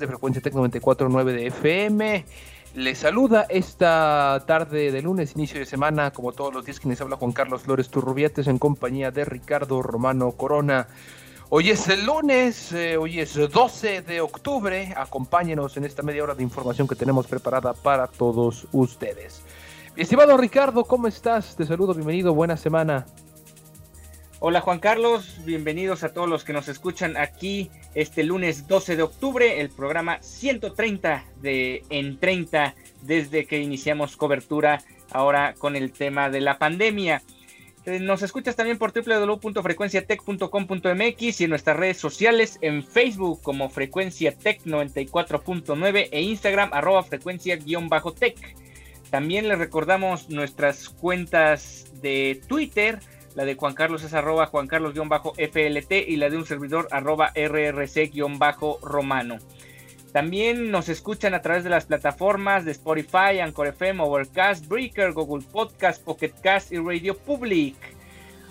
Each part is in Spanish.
De frecuencia Tec 94.9 de FM. Les saluda esta tarde de lunes, inicio de semana, como todos los días, quienes habla Juan Carlos Flores Turrubiates en compañía de Ricardo Romano Corona. Hoy es el lunes, eh, hoy es 12 de octubre. Acompáñenos en esta media hora de información que tenemos preparada para todos ustedes. Estimado Ricardo, ¿cómo estás? Te saludo, bienvenido, buena semana. Hola Juan Carlos, bienvenidos a todos los que nos escuchan aquí este lunes 12 de octubre, el programa 130 de En 30 desde que iniciamos cobertura ahora con el tema de la pandemia. Eh, Nos escuchas también por www.frecuenciatech.com.mx y en nuestras redes sociales en Facebook como Frecuencia Tech 94.9 e Instagram arroba frecuencia-tech. También les recordamos nuestras cuentas de Twitter la de Juan Carlos es arroba Juan Carlos-FLT y la de un servidor arroba RRC-Romano. También nos escuchan a través de las plataformas de Spotify, Anchor FM, Overcast, Breaker, Google Podcast, Pocket Cast y Radio Public.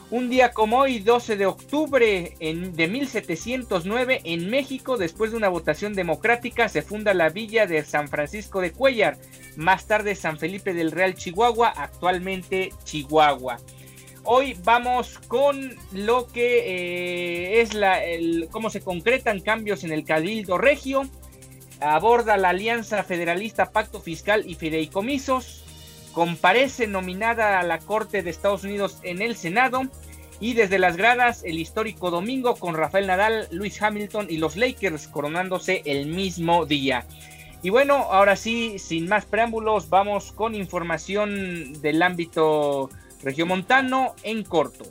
Un día como hoy, 12 de octubre en, de 1709, en México, después de una votación democrática, se funda la villa de San Francisco de Cuellar, más tarde San Felipe del Real Chihuahua, actualmente Chihuahua. Hoy vamos con lo que eh, es la, el, cómo se concretan cambios en el Cabildo Regio. Aborda la Alianza Federalista Pacto Fiscal y Fideicomisos. Comparece nominada a la Corte de Estados Unidos en el Senado. Y desde las gradas, el histórico domingo con Rafael Nadal, Luis Hamilton y los Lakers coronándose el mismo día. Y bueno, ahora sí, sin más preámbulos, vamos con información del ámbito regiomontano en corto.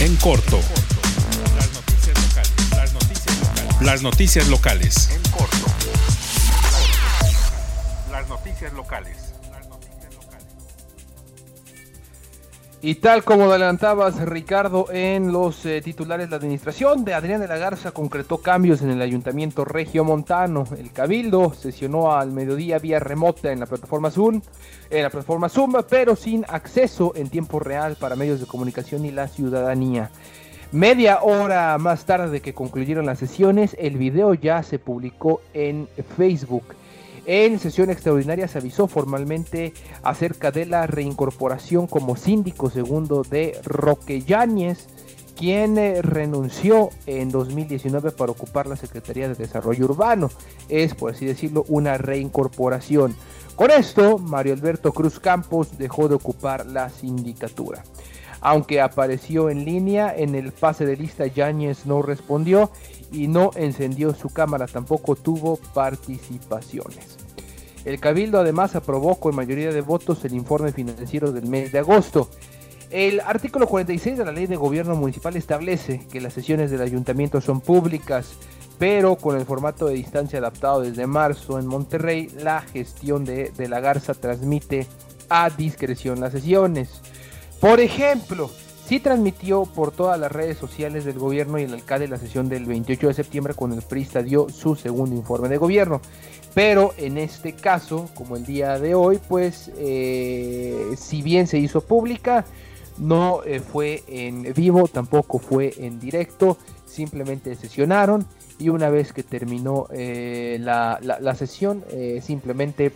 En corto. Las noticias locales. Las noticias locales. Las noticias locales. En corto. Las noticias locales. Y tal como adelantabas, Ricardo, en los eh, titulares, la administración de Adrián de la Garza concretó cambios en el ayuntamiento regiomontano. El Cabildo sesionó al mediodía vía remota en la plataforma Zoom, en la plataforma Zoom, pero sin acceso en tiempo real para medios de comunicación y la ciudadanía. Media hora más tarde de que concluyeron las sesiones, el video ya se publicó en Facebook. En sesión extraordinaria se avisó formalmente acerca de la reincorporación como síndico segundo de Roque Yáñez, quien eh, renunció en 2019 para ocupar la Secretaría de Desarrollo Urbano. Es, por así decirlo, una reincorporación. Con esto, Mario Alberto Cruz Campos dejó de ocupar la sindicatura. Aunque apareció en línea, en el pase de lista Yáñez no respondió y no encendió su cámara, tampoco tuvo participaciones. El Cabildo además aprobó con mayoría de votos el informe financiero del mes de agosto. El artículo 46 de la Ley de Gobierno Municipal establece que las sesiones del ayuntamiento son públicas, pero con el formato de distancia adaptado desde marzo en Monterrey, la gestión de, de la Garza transmite a discreción las sesiones. Por ejemplo, sí transmitió por todas las redes sociales del gobierno y el alcalde la sesión del 28 de septiembre cuando el PRISTA dio su segundo informe de gobierno. Pero en este caso, como el día de hoy, pues eh, si bien se hizo pública, no eh, fue en vivo, tampoco fue en directo, simplemente sesionaron y una vez que terminó eh, la, la, la, sesión, simplemente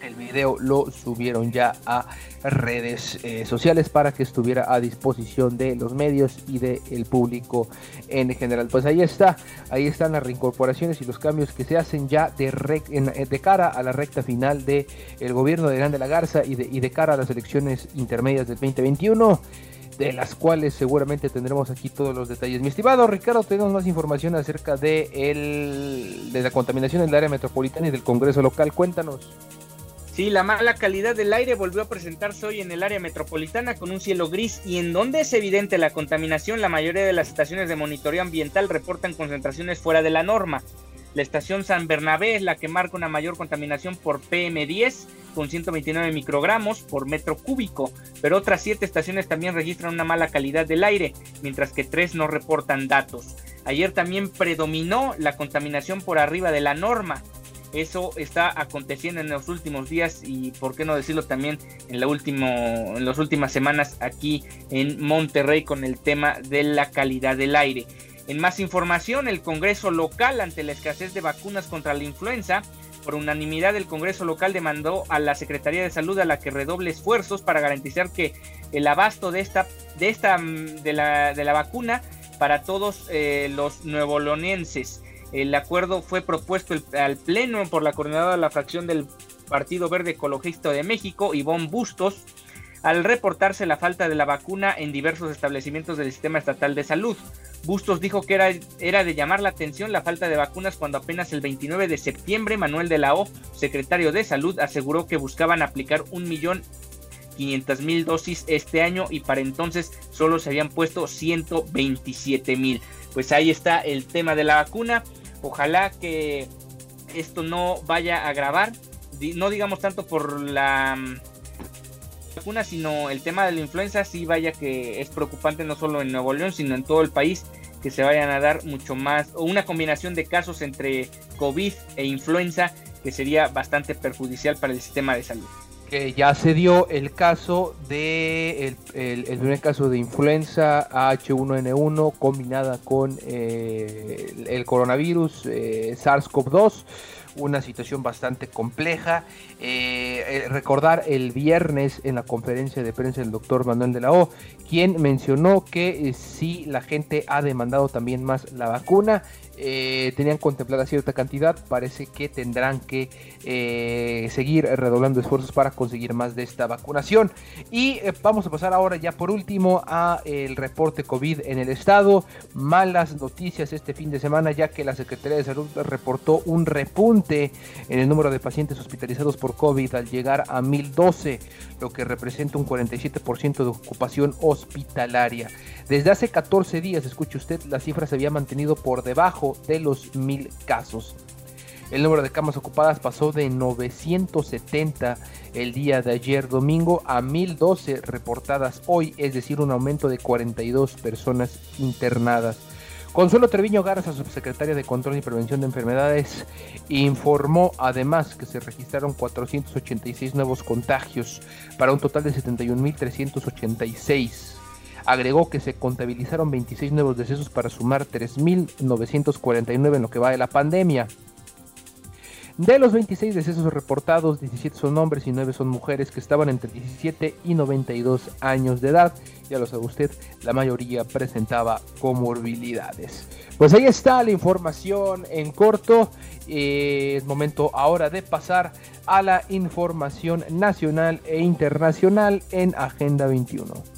El video lo subieron ya a redes eh, sociales para que estuviera a disposición de los medios y del público en general. Pues ahí está, ahí están las reincorporaciones y los cambios que se hacen ya de, de cara a la recta final del el gobierno de Grande la Garza y de, y de cara a las elecciones intermedias del 2021 de las cuales seguramente tendremos aquí todos los detalles. Mi estimado Ricardo, tenemos más información acerca de, el, de la contaminación en el área metropolitana y del Congreso local. Cuéntanos. Sí, la mala calidad del aire volvió a presentarse hoy en el área metropolitana con un cielo gris y en donde es evidente la contaminación, la mayoría de las estaciones de monitoreo ambiental reportan concentraciones fuera de la norma. La estación San Bernabé es la que marca una mayor contaminación por PM10 con 129 microgramos por metro cúbico, pero otras siete estaciones también registran una mala calidad del aire, mientras que tres no reportan datos. Ayer también predominó la contaminación por arriba de la norma. Eso está aconteciendo en los últimos días y, por qué no decirlo, también en, la último, en las últimas semanas aquí en Monterrey con el tema de la calidad del aire. En más información, el Congreso local ante la escasez de vacunas contra la influenza por unanimidad, el Congreso local demandó a la Secretaría de Salud a la que redoble esfuerzos para garantizar que el abasto de esta, de esta, mm, de la, de la vacuna para todos eh, los nuevolonenses. El acuerdo fue propuesto al Pleno por la coordinadora de la fracción del Partido Verde Ecologista de México, Ivonne Bustos, al reportarse la falta de la vacuna en diversos establecimientos del sistema estatal de salud. Bustos dijo que era, era de llamar la atención la falta de vacunas cuando apenas el 29 de septiembre Manuel de la O, secretario de Salud, aseguró que buscaban aplicar un millón mil dosis este año y para entonces solo se habían puesto 127 mil. Pues ahí está el tema de la vacuna. Ojalá que esto no vaya a agravar, no digamos tanto por la vacuna, sino el tema de la influenza, sí vaya que es preocupante no solo en Nuevo León, sino en todo el país, que se vayan a dar mucho más, o una combinación de casos entre COVID e influenza, que sería bastante perjudicial para el sistema de salud. Ya se dio el caso de el, primer caso de influenza H1N1 combinada con eh, el, coronavirus eh, SARS-CoV-2 una situación bastante compleja. Eh, recordar el viernes en la conferencia de prensa del doctor Manuel de la O, quien mencionó que eh, si la gente ha demandado también más la vacuna, eh, tenían contemplada cierta cantidad, parece que tendrán que eh, seguir redoblando esfuerzos para conseguir más de esta vacunación. Y eh, vamos a pasar ahora ya por último a el reporte COVID en el estado. Malas noticias este fin de semana ya que la Secretaría de Salud reportó un repunte en el número de pacientes hospitalizados por COVID al llegar a 1012, lo que representa un 47% de ocupación hospitalaria. Desde hace 14 días, escuche usted, la cifra se había mantenido por debajo de los mil casos. El número de camas ocupadas pasó de 970 el día de ayer domingo a 1012 reportadas hoy, es decir, un aumento de 42 personas internadas. Consuelo Treviño Garza, subsecretaria de Control y Prevención de Enfermedades, informó además que se registraron 486 nuevos contagios para un total de 71.386. Agregó que se contabilizaron 26 nuevos decesos para sumar 3.949 en lo que va de la pandemia. De los 26 decesos reportados, 17 son hombres y 9 son mujeres que estaban entre 17 y 92 años de edad. Ya lo sabe usted, la mayoría presentaba comorbilidades. Pues ahí está la información en corto. Eh, es momento ahora de pasar a la información nacional e internacional en Agenda 21.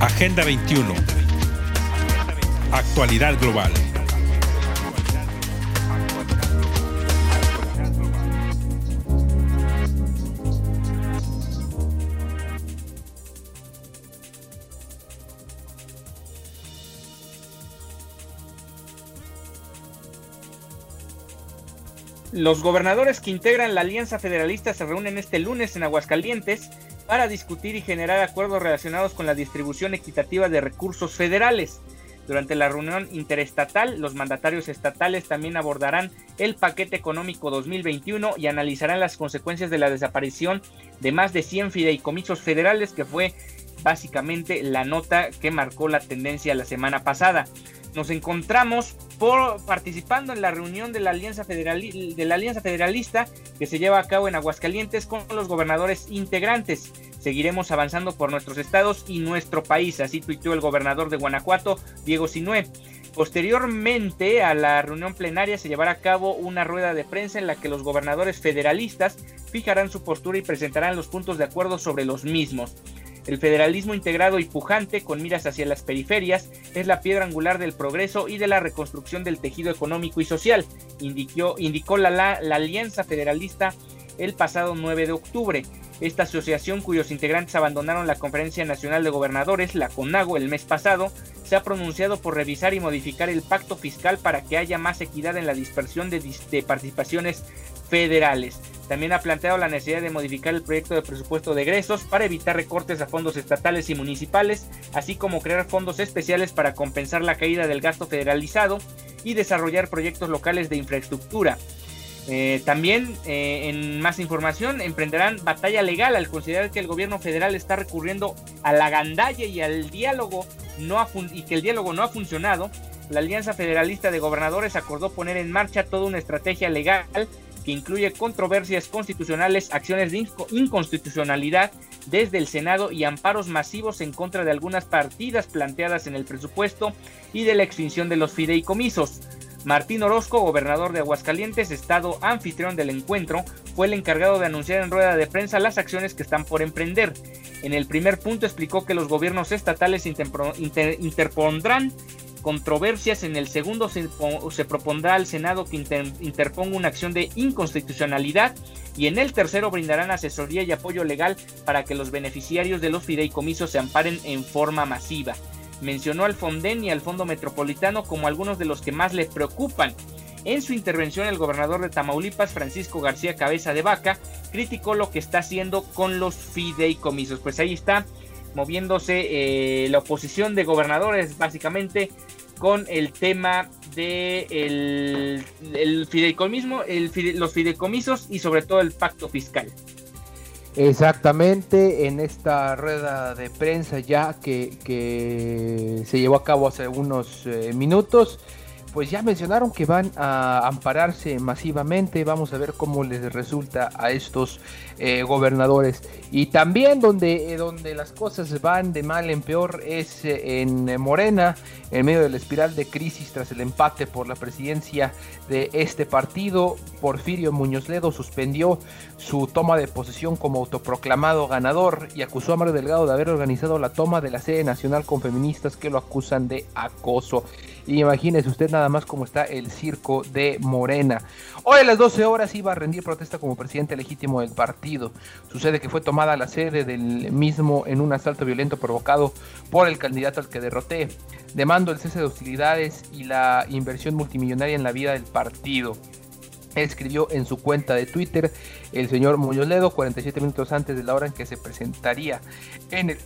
Agenda 21. Actualidad global. Los gobernadores que integran la Alianza Federalista se reúnen este lunes en Aguascalientes para discutir y generar acuerdos relacionados con la distribución equitativa de recursos federales. Durante la reunión interestatal, los mandatarios estatales también abordarán el paquete económico 2021 y analizarán las consecuencias de la desaparición de más de 100 fideicomisos federales, que fue básicamente la nota que marcó la tendencia la semana pasada. Nos encontramos por, participando en la reunión de la, Alianza de la Alianza Federalista que se lleva a cabo en Aguascalientes con los gobernadores integrantes. Seguiremos avanzando por nuestros estados y nuestro país, así tuiteó el gobernador de Guanajuato, Diego Sinué. Posteriormente a la reunión plenaria se llevará a cabo una rueda de prensa en la que los gobernadores federalistas fijarán su postura y presentarán los puntos de acuerdo sobre los mismos. El federalismo integrado y pujante, con miras hacia las periferias, es la piedra angular del progreso y de la reconstrucción del tejido económico y social, indicó, indicó la, la, Alianza Federalista el pasado 9 de octubre. Esta asociación, cuyos integrantes abandonaron la Conferencia Nacional de Gobernadores, la CONAGO, el mes pasado, se ha pronunciado por revisar y modificar el pacto fiscal para que haya más equidad en la dispersión de participaciones federales. También ha planteado la necesidad de modificar el proyecto de presupuesto de egresos para evitar recortes a fondos estatales y municipales, así como crear fondos especiales para compensar la caída del gasto federalizado y desarrollar proyectos locales de infraestructura. Eh, también, eh, en más información, emprenderán batalla legal al considerar que el gobierno federal está recurriendo a la gandalla y al diálogo no y que el diálogo no ha funcionado. La Alianza Federalista de Gobernadores acordó poner en marcha toda una estrategia legal que incluye controversias constitucionales, acciones de inconstitucionalidad desde el Senado y amparos masivos en contra de algunas partidas planteadas en el presupuesto y de la extinción de los fideicomisos. Martín Orozco, gobernador de Aguascalientes, estado anfitrión del encuentro, fue el encargado de anunciar en rueda de prensa las acciones que están por emprender. En el primer punto explicó que los gobiernos estatales interpondrán controversias. En el segundo se, propondrá al Senado que interponga una acción de inconstitucionalidad y en el tercero brindarán asesoría y apoyo legal para que los beneficiarios de los fideicomisos se amparen en forma masiva. Mencionó al Fonden y al Fondo Metropolitano como algunos de los que más le preocupan. En su intervención, el gobernador de Tamaulipas, Francisco García Cabeza de Vaca, criticó lo que está haciendo con los fideicomisos. Pues ahí está moviéndose eh, la oposición de gobernadores, básicamente con el tema de el, fideicomismo, el los fideicomisos y sobre todo el pacto fiscal. Exactamente, en esta rueda de prensa ya que, se llevó a cabo hace unos eh, minutos, pues ya mencionaron que van a ampararse masivamente. Vamos a ver cómo les resulta a estos eh, gobernadores. Y también donde, eh, donde las cosas van de mal en peor es en Morena, en medio de la espiral de crisis tras el empate por la presidencia de este partido. Porfirio Muñoz Ledo suspendió su toma de posesión como autoproclamado ganador y acusó a Mario Delgado de haber organizado la toma de la sede nacional con feministas que lo acusan de acoso. Y imagínese usted nada más cómo está el circo de Morena. Hoy a las 12 horas iba a rendir protesta como presidente legítimo del partido. Sucede que fue tomada la sede del mismo en un asalto violento provocado por el candidato al que derroté. El cese de hostilidades y la inversión multimillonaria en la vida del partido escribió en su cuenta de Twitter el señor Muñoz Ledo 47 minutos antes de la hora en que se presentaría en el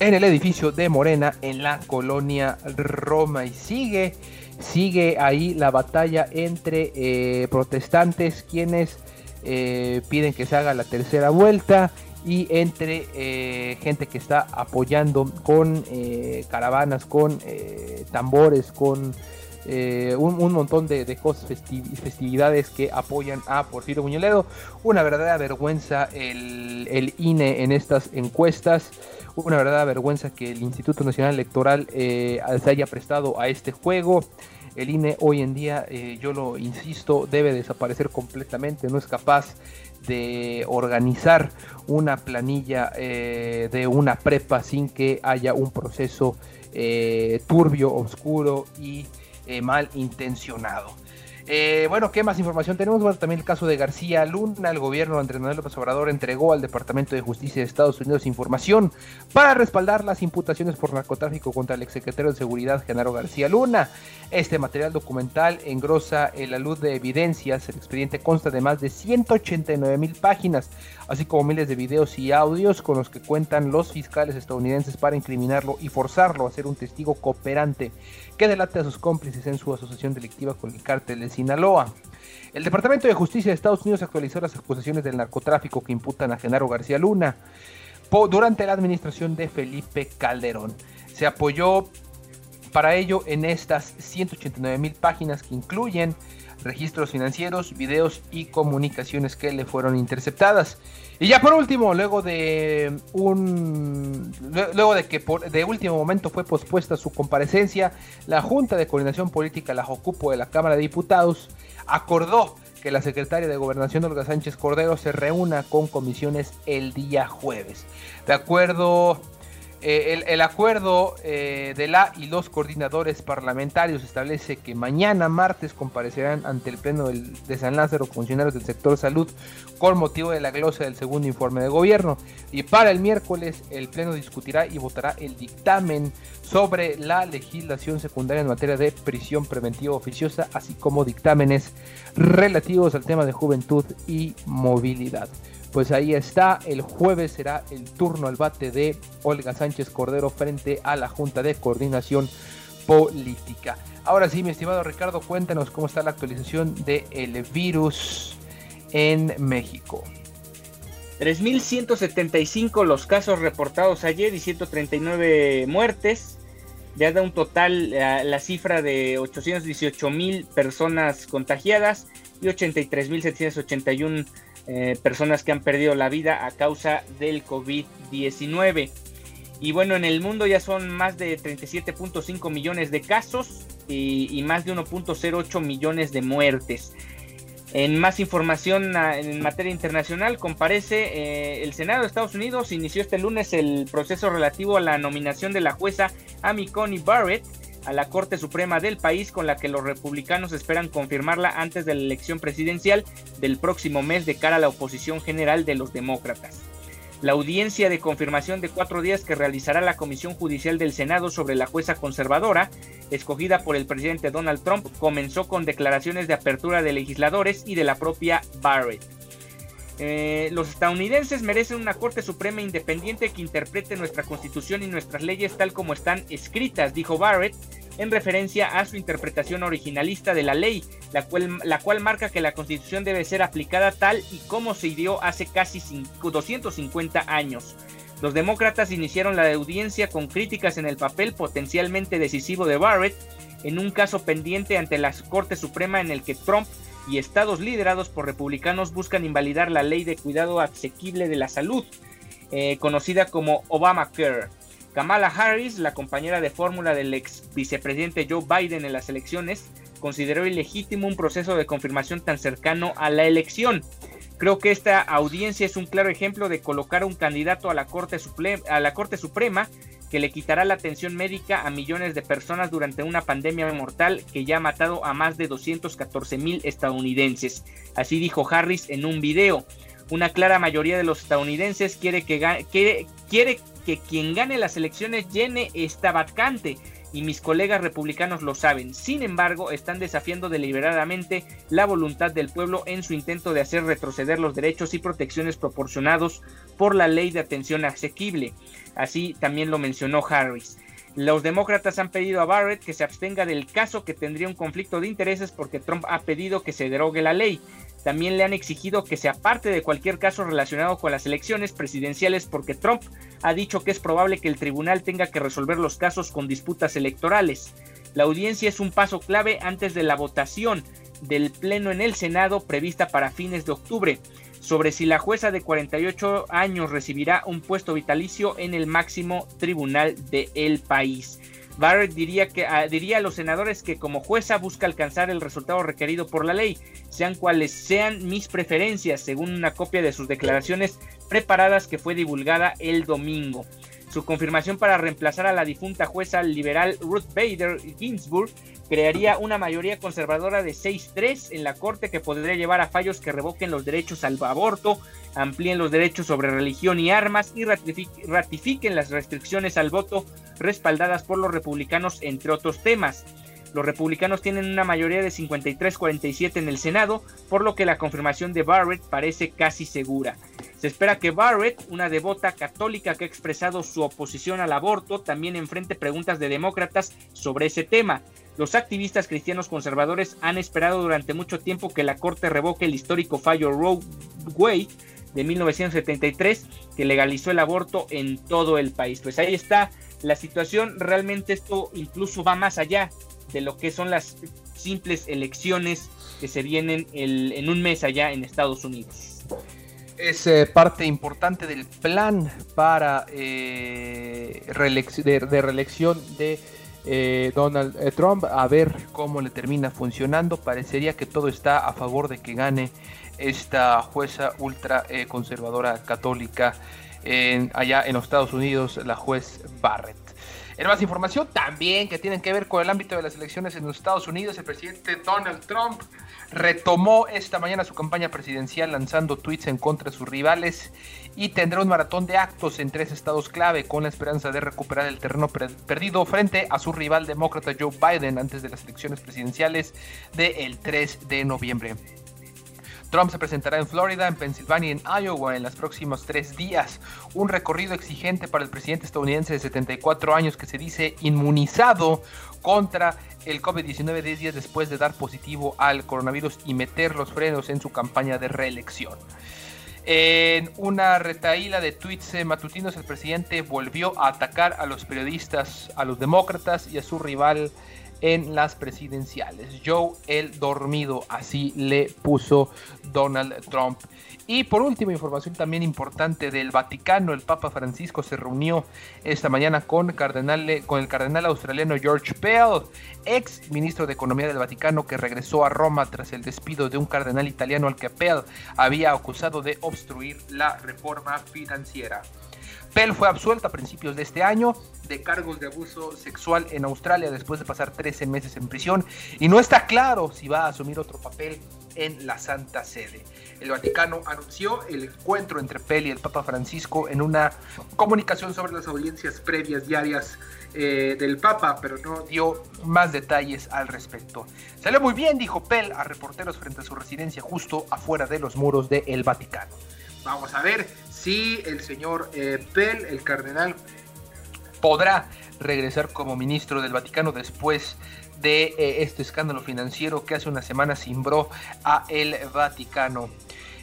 en el edificio de Morena en la colonia Roma. Y sigue sigue ahí la batalla entre eh, protestantes quienes eh, piden que se haga la tercera vuelta y entre eh, gente que está apoyando con caravanas, con tambores, con un, montón de, cosas, festividades que apoyan a Porfirio Muñoledo. Una verdadera vergüenza el, el INE en estas encuestas una verdadera vergüenza que el Instituto Nacional Electoral eh, se haya prestado a este juego. El INE hoy en día, eh, yo lo insisto, debe desaparecer completamente. No es capaz de organizar una planilla eh, de una prepa sin que haya un proceso turbio, oscuro y mal intencionado. Eh, bueno, ¿qué más información tenemos? Bueno, también el caso de García Luna. El gobierno de Andrés Manuel López Obrador entregó al Departamento de Justicia de Estados Unidos información para respaldar las imputaciones por narcotráfico contra el exsecretario de Seguridad, Genaro García Luna. Este material documental engrosa la luz de evidencias. El expediente consta de más de 189 mil páginas, así como miles de videos y audios con los que cuentan los fiscales estadounidenses para incriminarlo y forzarlo a ser un testigo cooperante que delate a sus cómplices en su asociación delictiva con el cártel de Sinaloa. El Departamento de Justicia de Estados Unidos actualizó las acusaciones del narcotráfico que imputan a Genaro García Luna durante la administración de Felipe Calderón. Se apoyó para ello en estas 189 mil páginas que incluyen registros financieros, videos y comunicaciones que le fueron interceptadas. Y ya por último, luego de un luego de que por, de último momento fue pospuesta su comparecencia, la Junta de Coordinación Política, la JOCUPO de la Cámara de Diputados, acordó que la secretaria de Gobernación Olga Sánchez Cordero se reúna con comisiones el día jueves. De acuerdo eh, el, acuerdo eh, de la y los coordinadores parlamentarios establece que mañana martes comparecerán ante el Pleno de San Lázaro funcionarios del sector salud con motivo de la glosa del segundo informe de gobierno. Y para el miércoles el Pleno discutirá y votará el dictamen sobre la legislación secundaria en materia de prisión preventiva oficiosa, así como dictámenes relativos al tema de juventud y movilidad pues ahí está. El jueves será el turno al bate de Olga Sánchez Cordero frente a la Junta de Coordinación Política. Ahora sí, mi estimado Ricardo, cuéntanos cómo está la actualización del virus en México. 3.175 los casos reportados ayer y 139 muertes. Ya da un total la, la cifra de 818.000 personas contagiadas y 83.781 eh, personas que han perdido la vida a causa del COVID-19. Y bueno, en el mundo ya son más de 37.5 millones de casos y, más de 1.08 millones de muertes. En más información ah, en materia internacional, comparece eh, el Senado de Estados Unidos, inició este lunes el proceso relativo a la nominación de la jueza Amy Coney Barrett a la Corte Suprema del país con la que los republicanos esperan confirmarla antes de la elección presidencial del próximo mes de cara a la oposición general de los demócratas. La audiencia de confirmación de cuatro días que realizará la Comisión Judicial del Senado sobre la jueza conservadora, escogida por el presidente Donald Trump, comenzó con declaraciones de apertura de legisladores y de la propia Barrett. Eh, los estadounidenses merecen una Corte Suprema independiente que interprete nuestra constitución y nuestras leyes tal como están escritas, dijo Barrett, en referencia a su interpretación originalista de la ley, la cual, marca que la constitución debe ser aplicada tal y como se dio hace casi 250 años. Los demócratas iniciaron la audiencia con críticas en el papel potencialmente decisivo de Barrett en un caso pendiente ante la Corte Suprema en el que Trump y estados liderados por republicanos buscan invalidar la ley de cuidado asequible de la salud, eh, conocida como Obamacare. Kamala Harris, la compañera de fórmula del ex vicepresidente Joe Biden en las elecciones, consideró ilegítimo un proceso de confirmación tan cercano a la elección. Creo que esta audiencia es un claro ejemplo de colocar un candidato a la Corte, a la Corte Suprema que le quitará la atención médica a millones de personas durante una pandemia mortal que ya ha matado a más de 214 mil estadounidenses. Así dijo Harris en un video. Una clara mayoría de los estadounidenses quiere que, quiere, quiere que quien gane las elecciones llene esta vacante y mis colegas republicanos lo saben. Sin embargo, están desafiando deliberadamente la voluntad del pueblo en su intento de hacer retroceder los derechos y protecciones proporcionados por la ley de atención asequible. Así también lo mencionó Harris. Los demócratas han pedido a Barrett que se abstenga del caso que tendría un conflicto de intereses porque Trump ha pedido que se derogue la ley. También le han exigido que se aparte de cualquier caso relacionado con las elecciones presidenciales porque Trump ha dicho que es probable que el tribunal tenga que resolver los casos con disputas electorales. La audiencia es un paso clave antes de la votación del Pleno en el Senado prevista para fines de octubre sobre si la jueza de 48 años recibirá un puesto vitalicio en el máximo tribunal del país. Barrett diría, que, ah, diría a los senadores que como jueza busca alcanzar el resultado requerido por la ley, sean cuales sean mis preferencias, según una copia de sus declaraciones preparadas que fue divulgada el domingo. Su confirmación para reemplazar a la difunta jueza liberal Ruth Bader Ginsburg crearía una mayoría conservadora de 6-3 en la Corte que podría llevar a fallos que revoquen los derechos al aborto, amplíen los derechos sobre religión y armas y ratifiquen las restricciones al voto respaldadas por los republicanos, entre otros temas. Los republicanos tienen una mayoría de 53-47 en el Senado, por lo que la confirmación de Barrett parece casi segura. Se espera que Barrett, una devota católica que ha expresado su oposición al aborto, también enfrente preguntas de demócratas sobre ese tema. Los activistas cristianos conservadores han esperado durante mucho tiempo que la Corte revoque el histórico fallo Roe Wade de 1973 que legalizó el aborto en todo el país. Pues ahí está la situación realmente esto incluso va más allá de lo que son las simples elecciones que se vienen en un mes allá en Estados Unidos. Es eh, parte importante del plan para eh, de, reelección de eh, Donald Trump. A ver cómo le termina funcionando. Parecería que todo está a favor de que gane esta jueza ultra conservadora católica allá en los Estados Unidos, la juez Barrett. En más información también que tienen que ver con el ámbito de las elecciones en los Estados Unidos, el presidente Donald Trump retomó esta mañana su campaña presidencial lanzando tweets en contra de sus rivales y tendrá un maratón de actos en tres estados clave con la esperanza de recuperar el terreno perdido frente a su rival demócrata Joe Biden antes de las elecciones presidenciales del 3 de noviembre. Trump se presentará en Florida, en Pensilvania y en Iowa en los próximos tres días. Un recorrido exigente para el presidente estadounidense de 74 años que se dice inmunizado contra el COVID-19 10 días después de dar positivo al coronavirus y meter los frenos en su campaña de reelección. En una retaíla de tweets matutinos, el presidente volvió a atacar a los periodistas, a los demócratas y a su rival en las presidenciales. Joe el dormido, así le puso Donald Trump. Y por último, información también importante del Vaticano, el Papa Francisco se reunió esta mañana con, cardenal, con el cardenal australiano George Pell, ex ministro de Economía del Vaticano que regresó a Roma tras el despido de un cardenal italiano al que Pell había acusado de obstruir la reforma financiera. Pell fue absuelto a principios de este año de cargos de abuso sexual en Australia después de pasar 13 meses en prisión y no está claro si va a asumir otro papel en la Santa Sede. El Vaticano anunció el encuentro entre Pell y el Papa Francisco en una comunicación sobre las audiencias previas diarias eh, del Papa, pero no dio más detalles al respecto. Salió muy bien, dijo Pell a reporteros frente a su residencia justo afuera de los muros del Vaticano. Vamos a ver si el señor eh, Pell, el cardenal, podrá regresar como ministro del Vaticano después de eh, este escándalo financiero que hace una semana cimbró a el Vaticano.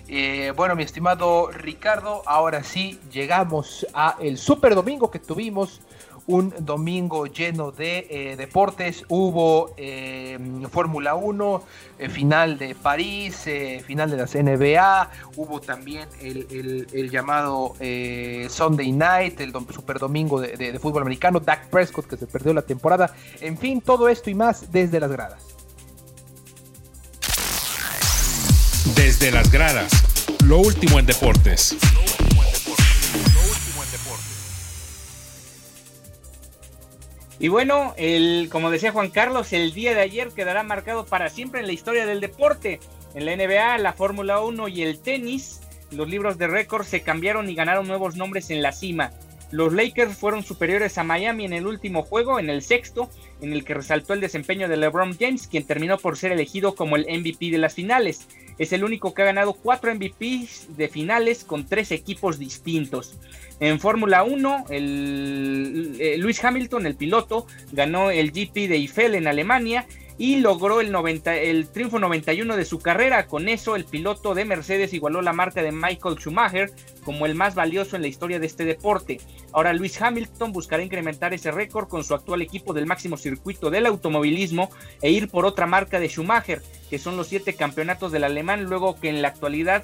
Eh, bueno, mi estimado Ricardo, ahora sí llegamos a el super domingo que tuvimos un domingo lleno de eh, deportes. Hubo eh, Fórmula 1, eh, final de París, final de las NBA. Hubo también el, llamado Sunday Night, el super domingo de, de fútbol americano. Dak Prescott que se perdió la temporada. En fin, todo esto y más desde las gradas. Desde las gradas, lo último en deportes. Y bueno, el, como decía Juan Carlos, el día de ayer quedará marcado para siempre en la historia del deporte. En la NBA, la Fórmula 1 y el tenis, los libros de récord se cambiaron y ganaron nuevos nombres en la cima. Los Lakers fueron superiores a Miami en el último juego, en el sexto, en el que resaltó el desempeño de LeBron James, quien terminó por ser elegido como el MVP de las finales. Es el único que ha ganado cuatro MVPs de finales con tres equipos distintos. En Fórmula 1, el, eh, Luis Hamilton, el piloto, ganó el GP de Eiffel en Alemania y logró el, 90, el triunfo 91 de su carrera. Con eso, el piloto de Mercedes igualó la marca de Michael Schumacher como el más valioso en la historia de este deporte. Ahora Luis Hamilton buscará incrementar ese récord con su actual equipo del máximo circuito del automovilismo e ir por otra marca de Schumacher, que son los siete campeonatos del alemán, luego que en la actualidad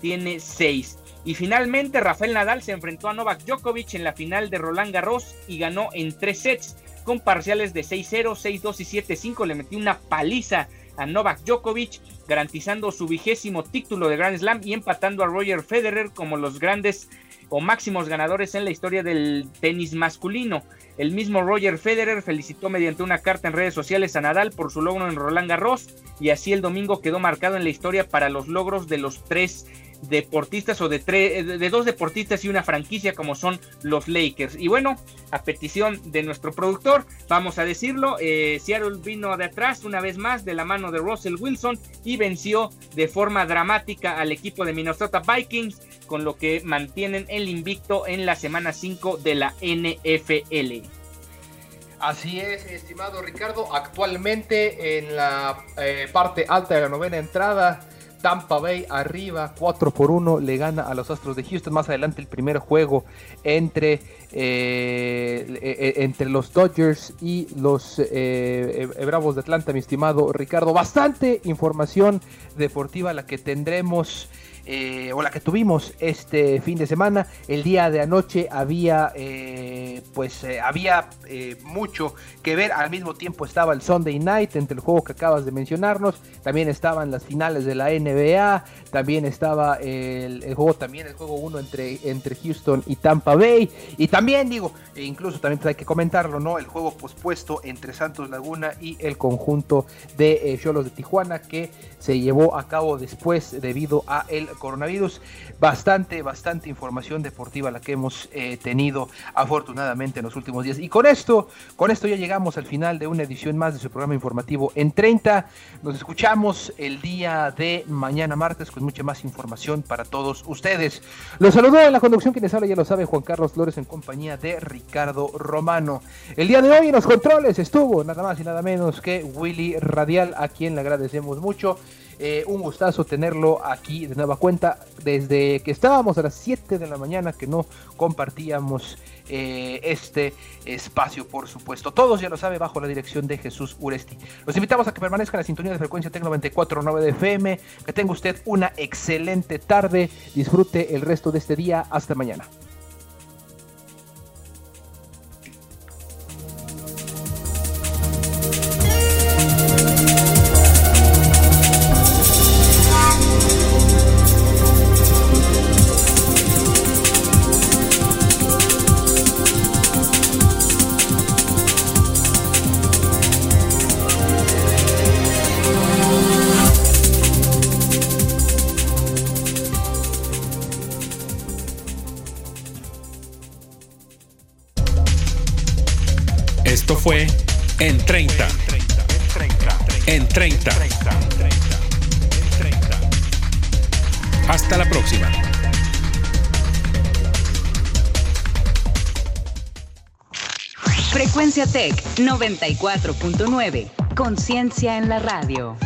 tiene seis. Y finalmente Rafael Nadal se enfrentó a Novak Djokovic en la final de Roland Garros y ganó en tres sets con parciales de 6-0, 6-2 y 7-5. Le metió una paliza a Novak Djokovic, garantizando su vigésimo título de Grand Slam y empatando a Roger Federer como los grandes o máximos ganadores en la historia del tenis masculino. El mismo Roger Federer felicitó mediante una carta en redes sociales a Nadal por su logro en Roland Garros y así el domingo quedó marcado en la historia para los logros de los tres deportistas o de, de dos deportistas y una franquicia como son los Lakers. Y bueno, a petición de nuestro productor, vamos a decirlo, eh, Seattle vino de atrás una vez más de la mano de Russell Wilson y venció de forma dramática al equipo de Minnesota Vikings, con lo que mantienen el invicto en la semana 5 de la NFL. Así es, estimado Ricardo. Actualmente en la eh, parte alta de la novena entrada, Tampa Bay arriba 4 por 1 le gana a los Astros de Houston. Más adelante el primer juego entre, eh, e, e, entre los Dodgers y los eh, e, Bravos de Atlanta, mi estimado Ricardo. Bastante información deportiva la que tendremos eh, o la que tuvimos este fin de semana. El día de anoche había, eh, pues, eh, había mucho que ver. Al mismo tiempo estaba el Sunday Night entre el juego que acabas de mencionarnos. También estaban las finales de la NBA. También estaba el, juego, también el juego 1 entre, entre Houston y Tampa Bay. Y también digo, e incluso también hay que comentarlo, ¿no? El juego pospuesto entre Santos Laguna y el conjunto de Cholos de Tijuana que se llevó a cabo después debido a el coronavirus. Bastante, bastante información deportiva la que hemos eh, tenido afortunadamente en los últimos días. Y con esto, con esto ya llegamos al final de una edición más de su programa informativo en 30. Nos escuchamos el día de mañana martes con mucha más información para todos ustedes. Los saludo en la conducción, quienes habla ya lo sabe, Juan Carlos Flores en compañía de Ricardo Romano. El día de hoy en los controles estuvo nada más y nada menos que Willy Radial, a quien le agradecemos mucho. Eh, un gustazo tenerlo aquí de nueva cuenta desde que estábamos a las 7 de la mañana que no compartíamos eh, este espacio, por supuesto. Todos ya lo sabe, bajo la dirección de Jesús Uresti. Los invitamos a que permanezcan en la sintonía de frecuencia Tec 94.9 de FM. Que tenga usted una excelente tarde. Disfrute el resto de este día. Hasta mañana. 94.9. Conciencia en la radio.